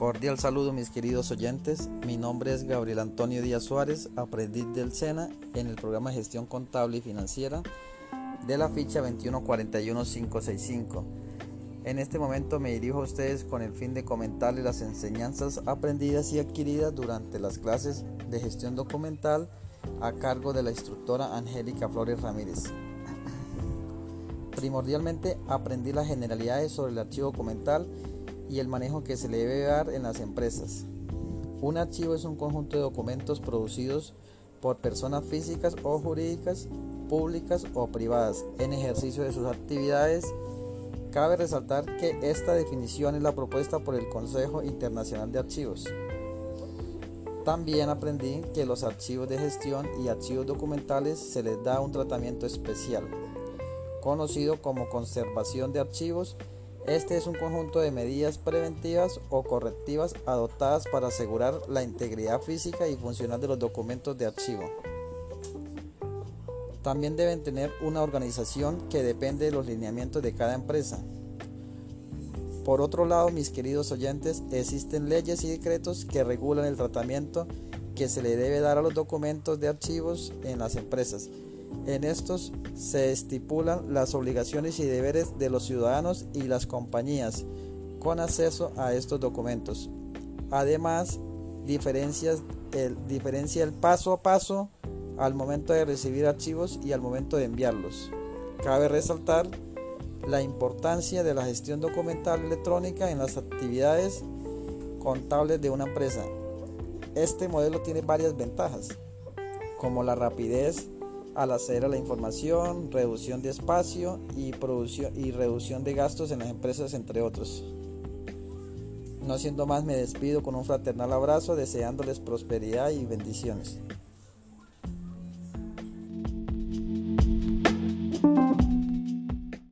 Cordial saludo mis queridos oyentes, mi nombre es Gabriel Antonio Díaz Suárez, aprendiz del SENA en el programa de gestión contable y financiera de la ficha 2141565. En este momento me dirijo a ustedes con el fin de comentarles las enseñanzas aprendidas y adquiridas durante las clases de gestión documental a cargo de la instructora Angélica Flores Ramírez. Primordialmente aprendí las generalidades sobre el archivo documental y el manejo que se le debe dar en las empresas. Un archivo es un conjunto de documentos producidos por personas físicas o jurídicas, públicas o privadas en ejercicio de sus actividades Cabe resaltar que esta definición es la propuesta por el Consejo Internacional de Archivos. También aprendí que los archivos de gestión y archivos documentales se les da un tratamiento especial, conocido como conservación de archivos. Este es un conjunto de medidas preventivas o correctivas adoptadas para asegurar la integridad física y funcional de los documentos de archivo. También deben tener una organización que depende de los lineamientos de cada empresa. Por otro lado, mis queridos oyentes, existen leyes y decretos que regulan el tratamiento que se le debe dar a los documentos de archivos en las empresas. En estos se estipulan las obligaciones y deberes de los ciudadanos y las compañías con acceso a estos documentos. Además, diferencia el paso a paso al momento de recibir archivos y al momento de enviarlos. Cabe resaltar la importancia de la gestión documental electrónica en las actividades contables de una empresa. Este modelo tiene varias ventajas, como la rapidez al acceder a la información, reducción de espacio y, y reducción de gastos en las empresas, entre otros. No siendo más, me despido con un fraternal abrazo, deseándoles prosperidad y bendiciones.